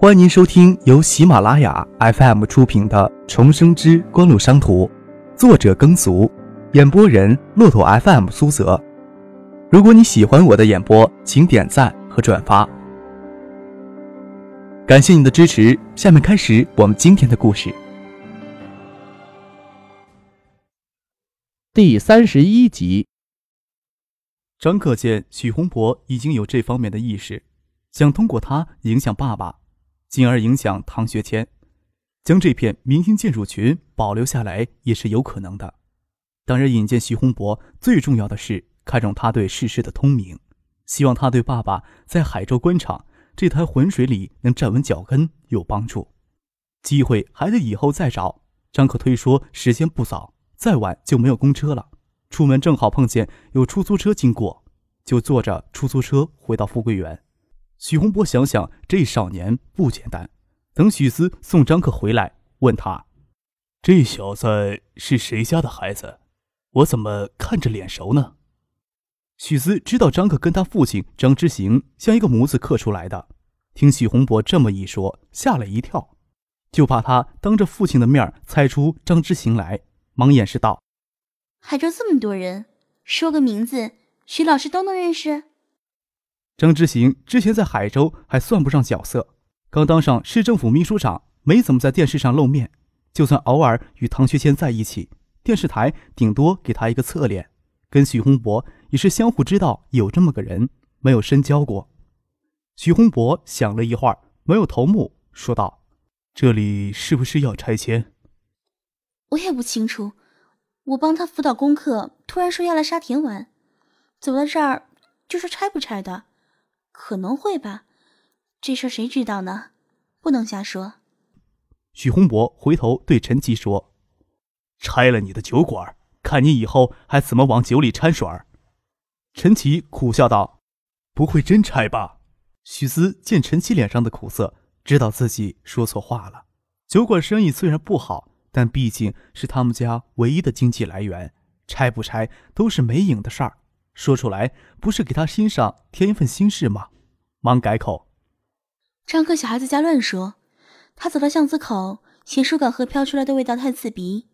欢迎您收听由喜马拉雅 FM 出品的《重生之官路商途》，作者耕俗，演播人骆驼 FM 苏泽。如果你喜欢我的演播，请点赞和转发，感谢你的支持。下面开始我们今天的故事。第三十一集，张可见许洪博已经有这方面的意识，想通过他影响爸爸。进而影响唐学谦，将这片明星建筑群保留下来也是有可能的。当然，引荐徐洪博最重要的是看中他对世事的通明，希望他对爸爸在海州官场这滩浑水里能站稳脚跟有帮助。机会还得以后再找。张可推说时间不早，再晚就没有公车了。出门正好碰见有出租车经过，就坐着出租车回到富贵园。许洪博想想，这少年不简单。等许思送张克回来，问他：“这小子是谁家的孩子？我怎么看着脸熟呢？”许思知道张克跟他父亲张之行像一个模子刻出来的。听许洪博这么一说，吓了一跳，就怕他当着父亲的面猜出张之行来，忙掩饰道：“海州这么多人，说个名字，许老师都能认识。”张之行之前在海州还算不上角色，刚当上市政府秘书长，没怎么在电视上露面。就算偶尔与唐学谦在一起，电视台顶多给他一个侧脸。跟许洪博也是相互知道有这么个人，没有深交过。许洪博想了一会儿，没有头目，说道：“这里是不是要拆迁？”我也不清楚。我帮他辅导功课，突然说要来沙田玩，走到这儿就说拆不拆的。可能会吧，这事儿谁知道呢？不能瞎说。许洪博回头对陈奇说：“拆了你的酒馆，看你以后还怎么往酒里掺水。”陈奇苦笑道：“不会真拆吧？”许思见陈奇脸上的苦涩，知道自己说错话了。酒馆生意虽然不好，但毕竟是他们家唯一的经济来源，拆不拆都是没影的事儿。说出来不是给他心上添一份心事吗？忙改口。张克小孩子家乱说，他走到巷子口，嫌疏港河飘出来的味道太刺鼻，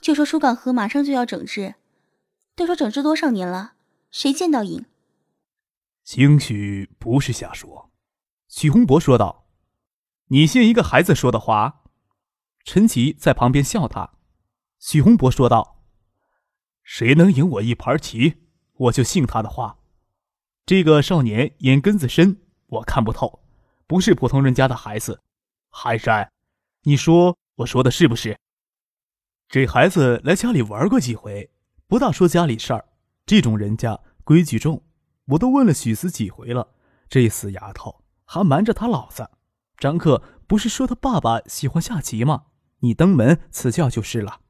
就说疏港河马上就要整治。都说整治多少年了，谁见到影？兴许不是瞎说。许洪博说道：“你信一个孩子说的话？”陈奇在旁边笑他。许洪博说道：“谁能赢我一盘棋？”我就信他的话，这个少年眼根子深，我看不透，不是普通人家的孩子。海山，你说我说的是不是？这孩子来家里玩过几回，不大说家里事儿。这种人家规矩重，我都问了许思几回了，这死丫头还瞒着他老子。张克不是说他爸爸喜欢下棋吗？你登门赐教就是了。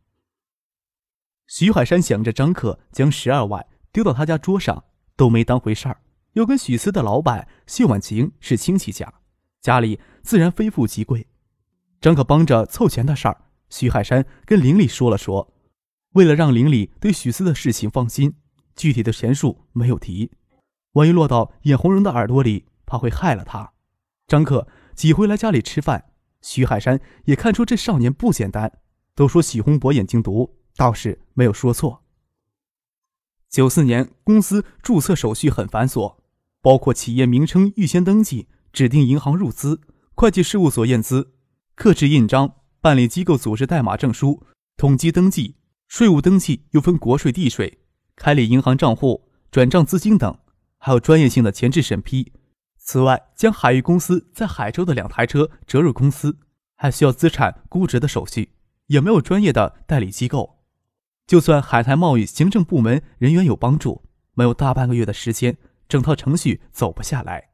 徐海山想着张克将十二万。丢到他家桌上都没当回事儿，又跟许思的老板谢婉晴是亲戚家，家里自然非富即贵。张可帮着凑钱的事儿，徐海山跟林里说了说，为了让林里对许思的事情放心，具体的钱数没有提，万一落到眼红人的耳朵里，怕会害了他。张克几回来家里吃饭，徐海山也看出这少年不简单，都说许洪博眼睛毒，倒是没有说错。九四年，公司注册手续很繁琐，包括企业名称预先登记、指定银行入资、会计事务所验资、刻制印章、办理机构组织代码证书、统计登记、税务登记，又分国税、地税、开立银行账户、转账资金等，还有专业性的前置审批。此外，将海域公司在海州的两台车折入公司，还需要资产估值的手续，也没有专业的代理机构。就算海台贸易行政部门人员有帮助，没有大半个月的时间，整套程序走不下来。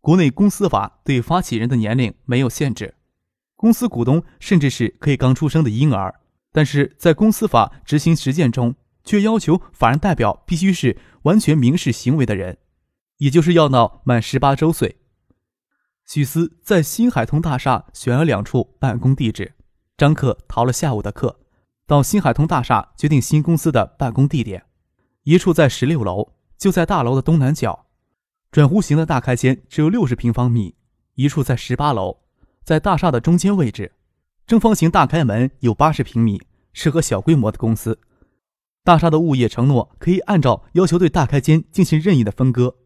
国内公司法对发起人的年龄没有限制，公司股东甚至是可以刚出生的婴儿，但是在公司法执行实践中，却要求法人代表必须是完全民事行为的人，也就是要到满十八周岁。许思在新海通大厦选了两处办公地址，张克逃了下午的课。到新海通大厦决定新公司的办公地点，一处在十六楼，就在大楼的东南角。转弧形的大开间只有六十平方米，一处在十八楼，在大厦的中间位置，正方形大开门，有八十平米，适合小规模的公司。大厦的物业承诺可以按照要求对大开间进行任意的分割。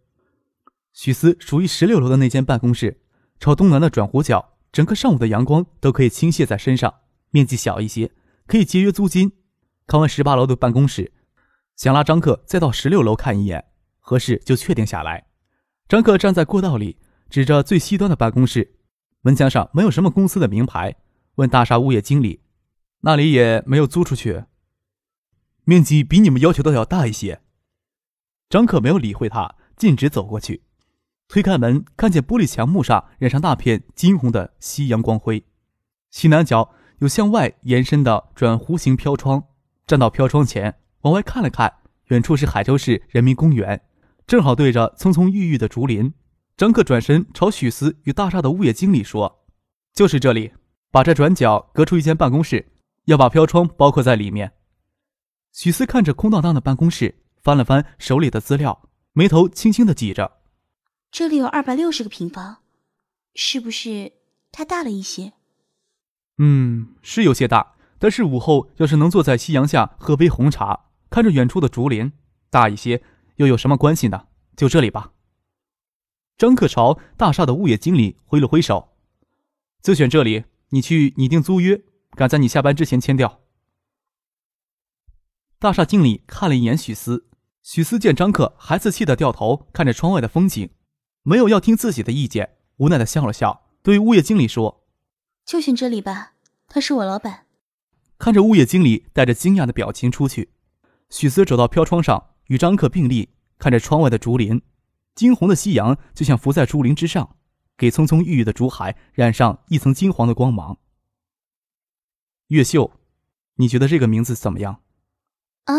许思属于十六楼的那间办公室，朝东南的转弧角，整个上午的阳光都可以倾泻在身上，面积小一些，可以节约租金。看完十八楼的办公室，想拉张克再到十六楼看一眼，合适就确定下来。张克站在过道里，指着最西端的办公室，门墙上没有什么公司的名牌，问大厦物业经理：“那里也没有租出去？面积比你们要求的要大一些。”张克没有理会他，径直走过去，推开门，看见玻璃墙幕上染上大片金红的夕阳光辉，西南角有向外延伸的转弧形飘窗。站到飘窗前，往外看了看，远处是海州市人民公园，正好对着葱葱郁郁的竹林。张克转身朝许思与大厦的物业经理说：“就是这里，把这转角隔出一间办公室，要把飘窗包括在里面。”许思看着空荡荡的办公室，翻了翻手里的资料，眉头轻轻的挤着：“这里有二百六十个平方，是不是太大了一些？”“嗯，是有些大。”但是午后要是能坐在夕阳下喝杯红茶，看着远处的竹林，大一些又有什么关系呢？就这里吧。张克朝大厦的物业经理挥了挥手，就选这里。你去拟定租约，赶在你下班之前签掉。大厦经理看了一眼许思，许思见张克孩子气的掉头看着窗外的风景，没有要听自己的意见，无奈的笑了笑，对物业经理说：“就选这里吧，他是我老板。”看着物业经理带着惊讶的表情出去，许思走到飘窗上，与张克并立，看着窗外的竹林，金红的夕阳就像浮在竹林之上，给葱葱郁郁的竹海染上一层金黄的光芒。越秀，你觉得这个名字怎么样？啊？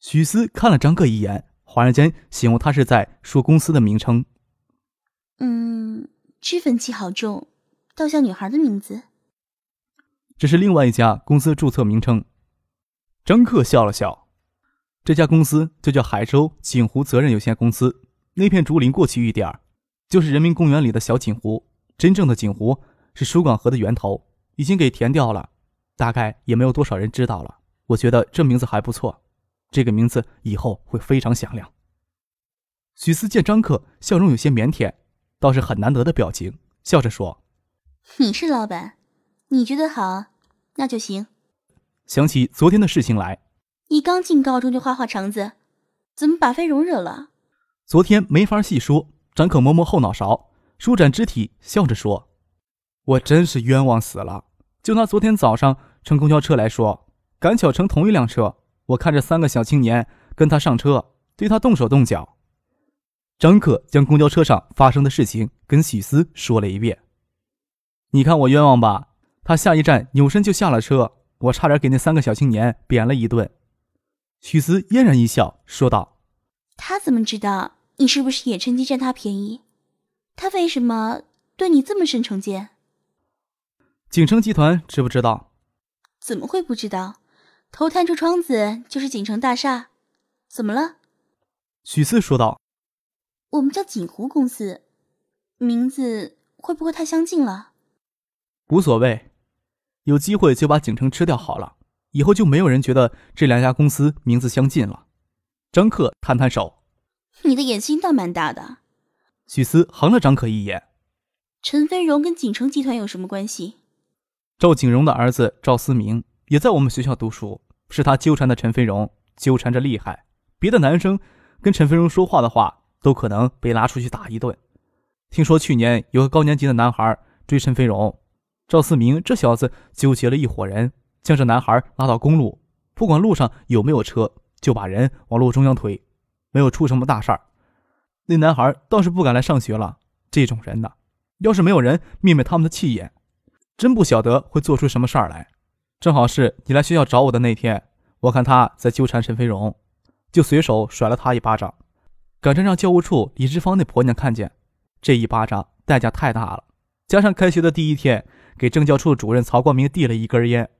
许思看了张克一眼，恍然间醒悟，他是在说公司的名称。嗯，脂粉气好重，倒像女孩的名字。这是另外一家公司注册名称。张克笑了笑，这家公司就叫海州锦湖责任有限公司。那片竹林过去一点儿，就是人民公园里的小锦湖。真正的锦湖是疏港河的源头，已经给填掉了，大概也没有多少人知道了。我觉得这名字还不错，这个名字以后会非常响亮。许思见张克笑容有些腼腆，倒是很难得的表情，笑着说：“你是老板。”你觉得好，那就行。想起昨天的事情来，你刚进高中就花花肠子，怎么把飞荣惹了？昨天没法细说。张可摸摸后脑勺，舒展肢体，笑着说：“我真是冤枉死了。就拿昨天早上乘公交车来说，赶巧乘同一辆车，我看着三个小青年跟他上车，对他动手动脚。”张可将公交车上发生的事情跟许思说了一遍。你看我冤枉吧？他下一站扭身就下了车，我差点给那三个小青年扁了一顿。许思嫣然一笑，说道：“他怎么知道你是不是也趁机占他便宜？他为什么对你这么深成见？”景城集团知不知道？怎么会不知道？头探出窗子就是景城大厦，怎么了？许思说道：“我们叫锦湖公司，名字会不会太相近了？”无所谓。有机会就把景城吃掉好了，以后就没有人觉得这两家公司名字相近了。张克摊摊手：“你的野心倒蛮大的。”许思横了张克一眼：“陈飞荣跟锦城集团有什么关系？”赵景荣的儿子赵思明也在我们学校读书，是他纠缠的陈飞荣，纠缠着厉害。别的男生跟陈飞荣说话的话，都可能被拉出去打一顿。听说去年有个高年级的男孩追陈飞荣。赵思明这小子纠结了一伙人，将这男孩拉到公路，不管路上有没有车，就把人往路中央推，没有出什么大事儿。那男孩倒是不敢来上学了。这种人呢，要是没有人灭灭他们的气焰，真不晓得会做出什么事儿来。正好是你来学校找我的那天，我看他在纠缠陈飞荣，就随手甩了他一巴掌，赶着让教务处李志芳那婆娘看见。这一巴掌代价太大了，加上开学的第一天。给政教处主任曹光明递了一根烟，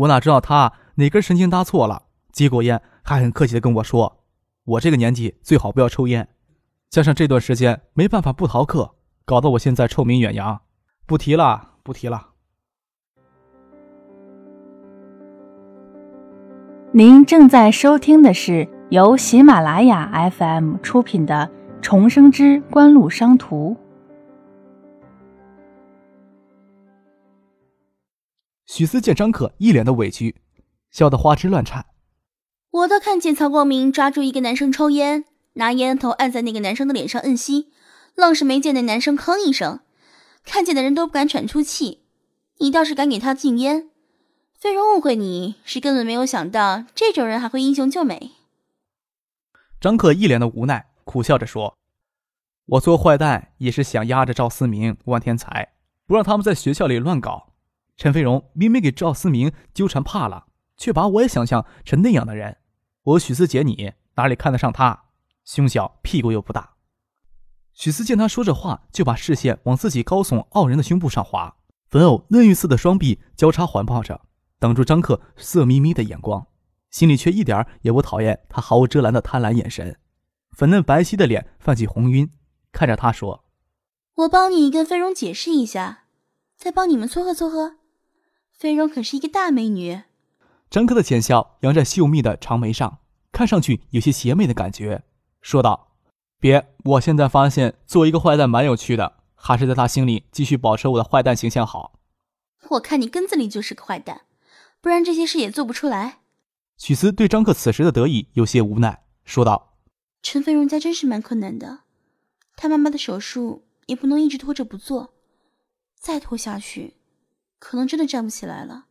我哪知道他哪根神经搭错了，接过烟还很客气的跟我说：“我这个年纪最好不要抽烟。”加上这段时间没办法不逃课，搞得我现在臭名远扬。不提了，不提了。您正在收听的是由喜马拉雅 FM 出品的《重生之官路商途》。许思见张可一脸的委屈，笑得花枝乱颤。我倒看见曹光明抓住一个男生抽烟，拿烟头按在那个男生的脸上摁吸，愣是没见那男生吭一声，看见的人都不敢喘出气。你倒是敢给他禁烟。飞荣误会你是根本没有想到这种人还会英雄救美。张可一脸的无奈，苦笑着说：“我做坏蛋也是想压着赵思明、万天才，不让他们在学校里乱搞。陈飞荣明明给赵思明纠缠怕了，却把我也想象成那样的人。我许思杰，你哪里看得上他？胸小屁股又不大。”许思见他说这话，就把视线往自己高耸傲人的胸部上滑，粉藕嫩玉似的双臂交叉环抱着。挡住张克色眯眯的眼光，心里却一点也不讨厌他毫无遮拦的贪婪眼神，粉嫩白皙的脸泛起红晕，看着他说：“我帮你跟飞荣解释一下，再帮你们撮合撮合。飞荣可是一个大美女。”张克的浅笑扬在秀密的长眉上，看上去有些邪魅的感觉，说道：“别，我现在发现做一个坏蛋蛮有趣的，还是在他心里继续保持我的坏蛋形象好。”我看你根子里就是个坏蛋。不然这些事也做不出来。许思对张克此时的得意有些无奈，说道：“陈飞荣家真是蛮困难的，他妈妈的手术也不能一直拖着不做，再拖下去，可能真的站不起来了。”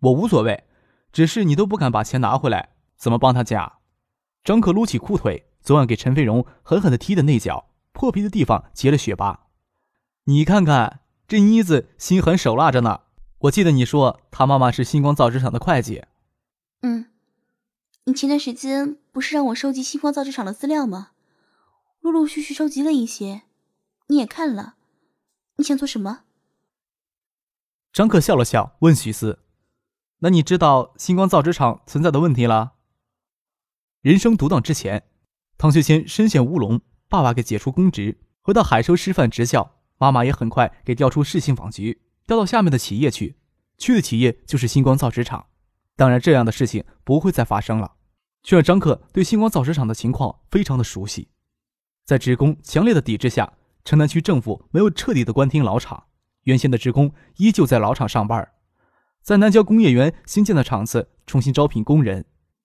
我无所谓，只是你都不敢把钱拿回来，怎么帮他家？张可撸起裤腿，昨晚给陈飞荣狠狠的踢的那脚，破皮的地方结了血疤。你看看这妮子心狠手辣着呢。我记得你说他妈妈是星光造纸厂的会计。嗯，你前段时间不是让我收集星光造纸厂的资料吗？陆陆续续收集了一些，你也看了。你想做什么？张克笑了笑，问许思：“那你知道星光造纸厂存在的问题了？”人生独当之前，唐学谦身陷乌龙，爸爸给解除公职，回到海州师范职校，妈妈也很快给调出市信访局。调到下面的企业去，去的企业就是星光造纸厂。当然，这样的事情不会再发生了。却让张克对星光造纸厂的情况非常的熟悉。在职工强烈的抵制下，城南区政府没有彻底的关停老厂，原先的职工依旧在老厂上班。在南郊工业园新建的厂子重新招聘工人，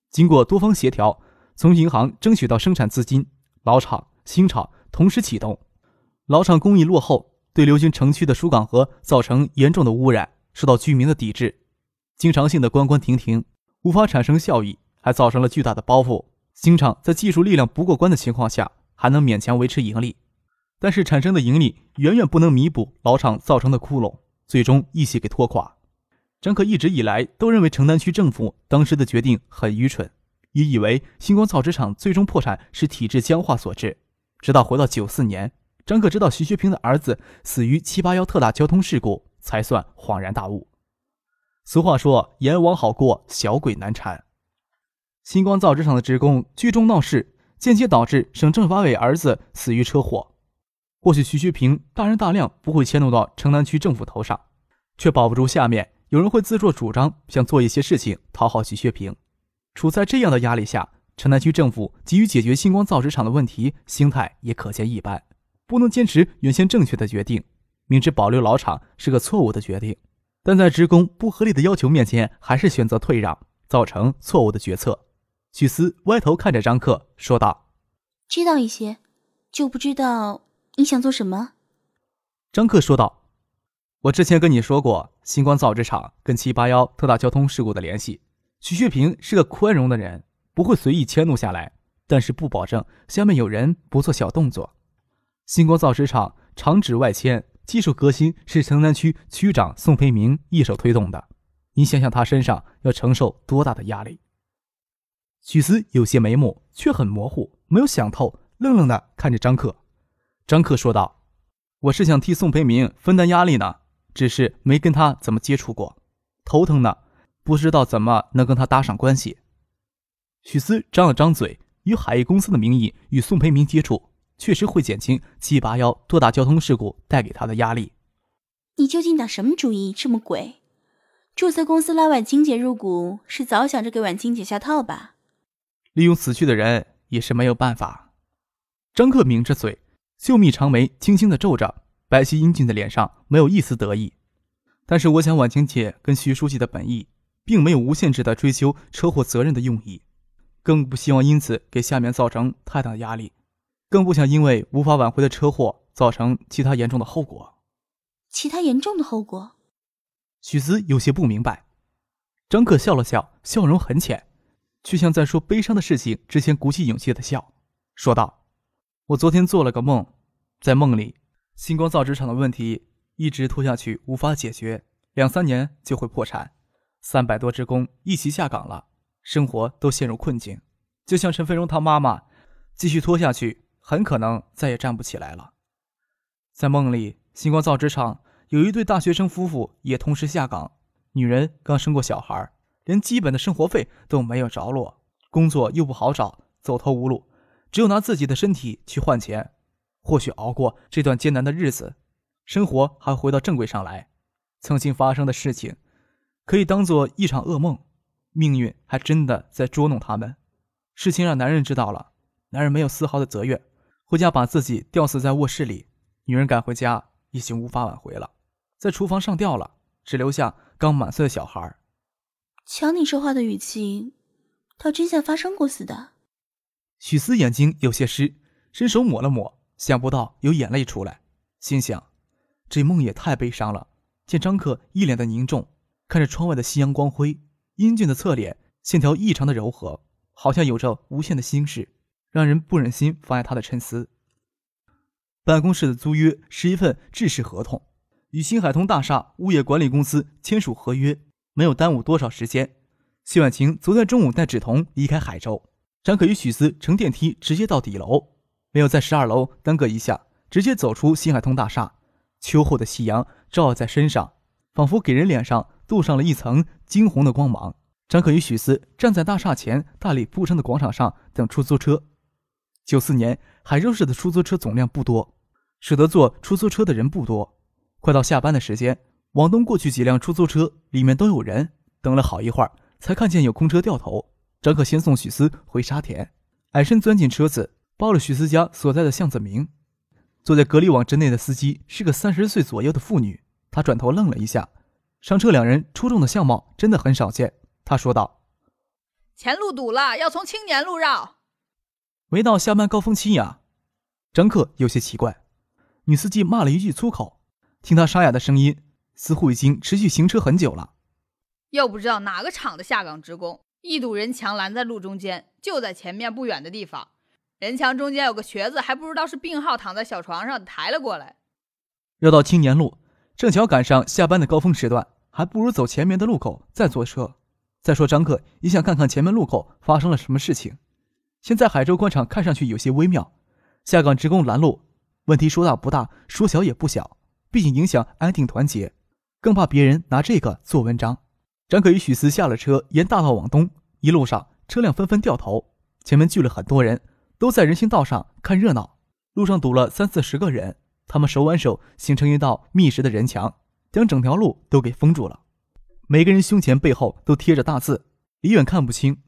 经过多方协调，从银行争取到生产资金，老厂、新厂同时启动。老厂工艺落后。对流经城区的疏港河造成严重的污染，受到居民的抵制，经常性的关关停停，无法产生效益，还造成了巨大的包袱。新厂在技术力量不过关的情况下，还能勉强维持盈利，但是产生的盈利远远不能弥补老厂造成的窟窿，最终一起给拖垮。张可一直以来都认为城南区政府当时的决定很愚蠢，也以为星光造纸厂最终破产是体制僵化所致，直到回到九四年。张可知道徐学平的儿子死于七八幺特大交通事故，才算恍然大悟。俗话说：“阎王好过，小鬼难缠。”星光造纸厂的职工聚众闹事，间接导致省政法委儿子死于车祸。或许徐学平大人大量不会迁怒到城南区政府头上，却保不住下面有人会自作主张想做一些事情讨好徐学平。处在这样的压力下，城南区政府急于解决星光造纸厂的问题，心态也可见一斑。不能坚持原先正确的决定，明知保留老厂是个错误的决定，但在职工不合理的要求面前，还是选择退让，造成错误的决策。许思歪头看着张克，说道：“知道一些，就不知道你想做什么。”张克说道：“我之前跟你说过，星光造纸厂跟七八幺特大交通事故的联系。徐学平是个宽容的人，不会随意迁怒下来，但是不保证下面有人不做小动作。”星光造纸厂厂址外迁，技术革新是城南区区长宋培明一手推动的。你想想，他身上要承受多大的压力？许思有些眉目，却很模糊，没有想透，愣愣的看着张克。张克说道：“我是想替宋培明分担压力呢，只是没跟他怎么接触过，头疼呢，不知道怎么能跟他搭上关系。”许思张了张嘴，以海艺公司的名义与宋培明接触。确实会减轻七八幺多大交通事故带给他的压力。你究竟打什么主意？这么鬼？注册公司拉婉清姐入股，是早想着给婉清姐下套吧？利用死去的人也是没有办法。张克抿着嘴，秀密长眉轻轻的皱着，白皙英俊的脸上没有一丝得意。但是，我想婉清姐跟徐书记的本意，并没有无限制的追究车祸责任的用意，更不希望因此给下面造成太大的压力。更不想因为无法挽回的车祸造成其他严重的后果。其他严重的后果？许思有些不明白。张克笑了笑，笑容很浅，却像在说悲伤的事情之前鼓起勇气的笑，说道：“我昨天做了个梦，在梦里，星光造纸厂的问题一直拖下去无法解决，两三年就会破产，三百多职工一起下岗了，生活都陷入困境。就像陈飞荣他妈妈，继续拖下去。”很可能再也站不起来了。在梦里，星光造纸厂有一对大学生夫妇也同时下岗，女人刚生过小孩，连基本的生活费都没有着落，工作又不好找，走投无路，只有拿自己的身体去换钱。或许熬过这段艰难的日子，生活还回到正轨上来。曾经发生的事情，可以当做一场噩梦，命运还真的在捉弄他们。事情让男人知道了，男人没有丝毫的责怨。回家把自己吊死在卧室里，女人赶回家已经无法挽回了，在厨房上吊了，只留下刚满岁的小孩。瞧你说话的语气，他真像发生过似的。许思眼睛有些湿，伸手抹了抹，想不到有眼泪出来，心想，这梦也太悲伤了。见张克一脸的凝重，看着窗外的夕阳光辉，英俊的侧脸线条异常的柔和，好像有着无限的心事。让人不忍心妨碍他的沉思。办公室的租约是一份制式合同，与新海通大厦物业管理公司签署合约，没有耽误多少时间。谢婉晴昨天中午带芷彤离开海州，张可与许思乘电梯直接到底楼，没有在十二楼耽搁一下，直接走出新海通大厦。秋后的夕阳照在身上，仿佛给人脸上镀上了一层金红的光芒。张可与许思站在大厦前大理铺成的广场上等出租车。九四年，海州市的出租车总量不多，舍得坐出租车的人不多。快到下班的时间，往东过去几辆出租车里面都有人。等了好一会儿，才看见有空车掉头。张可先送许思回沙田，矮身钻进车子，报了许思家所在的巷子名。坐在隔离网之内的司机是个三十岁左右的妇女，她转头愣了一下。上车两人出众的相貌真的很少见。她说道：“前路堵了，要从青年路绕。”没到下班高峰期呀，张克有些奇怪。女司机骂了一句粗口，听她沙哑的声音，似乎已经持续行车很久了。又不知道哪个厂的下岗职工，一堵人墙拦在路中间，就在前面不远的地方。人墙中间有个瘸子，还不知道是病号，躺在小床上抬了过来。绕到青年路，正巧赶上下班的高峰时段，还不如走前面的路口再坐车。再说张克也想看看前面路口发生了什么事情。现在海州官场看上去有些微妙，下岗职工拦路，问题说大不大，说小也不小，毕竟影响安定团结，更怕别人拿这个做文章。张可与许思下了车，沿大道往东，一路上车辆纷纷掉头，前面聚了很多人，都在人行道上看热闹。路上堵了三四十个人，他们手挽手形成一道密实的人墙，将整条路都给封住了。每个人胸前背后都贴着大字，离远看不清。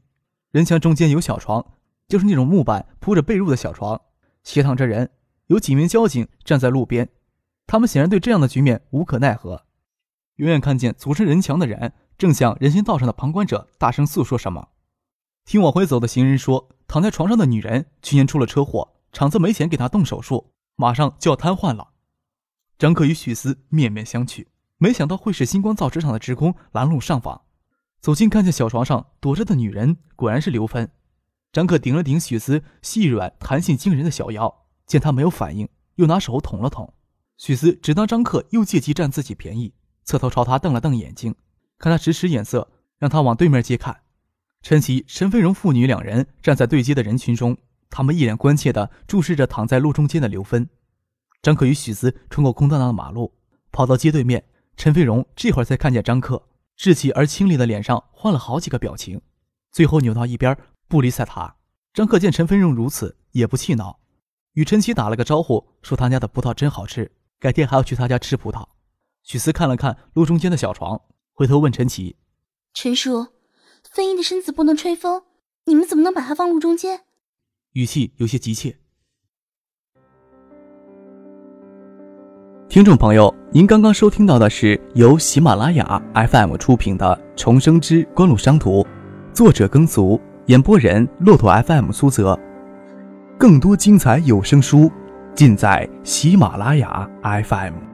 人墙中间有小床。就是那种木板铺着被褥的小床，斜躺着人，有几名交警站在路边，他们显然对这样的局面无可奈何。远远看见组成人墙的人正向人行道上的旁观者大声诉说什么。听往回走的行人说，躺在床上的女人去年出了车祸，厂子没钱给她动手术，马上就要瘫痪了。张克与许思面面相觑，没想到会是星光造纸厂的职工拦路上访。走近看见小床上躲着的女人，果然是刘芬。张克顶了顶许思细软、弹性惊人的小腰，见她没有反应，又拿手捅了捅。许思只当张克又借机占自己便宜，侧头朝他瞪了瞪眼睛，看他使使眼色，让他往对面街看。陈奇、陈飞荣父女两人站在对街的人群中，他们一脸关切地注视着躺在路中间的刘芬。张克与许思穿过空荡荡的马路，跑到街对面。陈飞荣这会儿才看见张克，稚气而清丽的脸上换了好几个表情，最后扭到一边。不理睬他，张克见陈飞荣如此，也不气恼，与陈奇打了个招呼，说他家的葡萄真好吃，改天还要去他家吃葡萄。许思看了看路中间的小床，回头问陈奇：“陈叔，飞鹰的身子不能吹风，你们怎么能把它放路中间？”语气有些急切。听众朋友，您刚刚收听到的是由喜马拉雅 FM 出品的《重生之官路商途》，作者耕俗，演播人骆驼 FM 苏泽。更多精彩有声书，尽在喜马拉雅 FM。